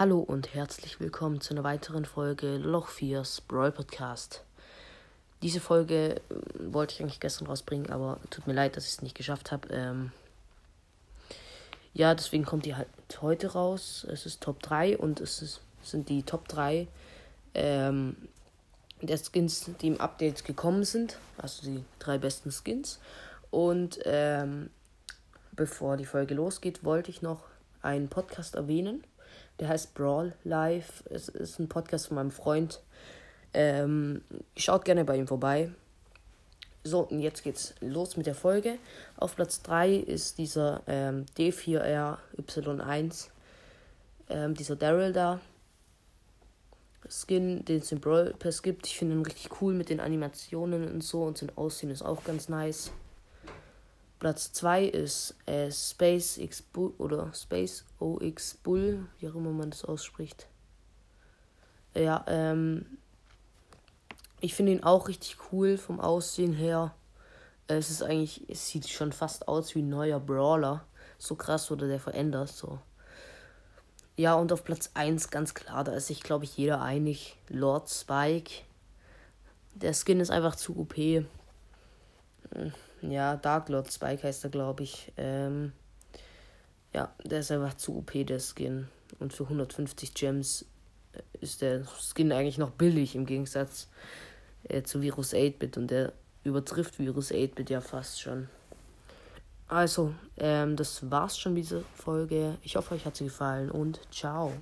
Hallo und herzlich willkommen zu einer weiteren Folge Loch 4's Brawl Podcast. Diese Folge äh, wollte ich eigentlich gestern rausbringen, aber tut mir leid, dass ich es nicht geschafft habe. Ähm ja, deswegen kommt die halt heute raus. Es ist Top 3 und es ist, sind die Top 3 ähm, der Skins, die im Update gekommen sind. Also die drei besten Skins. Und ähm, bevor die Folge losgeht, wollte ich noch einen Podcast erwähnen. Der heißt Brawl Live. Es ist ein Podcast von meinem Freund. Ähm, schaut gerne bei ihm vorbei. So, und jetzt geht's los mit der Folge. Auf Platz 3 ist dieser ähm, D4RY1. Ähm, dieser Daryl da. Skin, den es im Brawl Pass gibt. Ich finde ihn richtig cool mit den Animationen und so. Und sein Aussehen ist auch ganz nice. Platz 2 ist äh, Space X Bull oder Space OX Bull, wie auch immer man das ausspricht. Ja, ähm, ich finde ihn auch richtig cool vom Aussehen her. Es ist eigentlich, es sieht schon fast aus wie ein neuer Brawler. So krass wurde der verändert, so. Ja, und auf Platz 1 ganz klar, da ist sich, glaube ich, jeder einig. Lord Spike. Der Skin ist einfach zu OP. Ja, Dark Lord Spike heißt er, glaube ich. Ähm, ja, der ist einfach zu OP, der Skin. Und für 150 Gems äh, ist der Skin eigentlich noch billig im Gegensatz äh, zu Virus 8-Bit. Und der übertrifft Virus 8-Bit ja fast schon. Also, ähm, das war's schon mit dieser Folge. Ich hoffe, euch hat sie gefallen und ciao.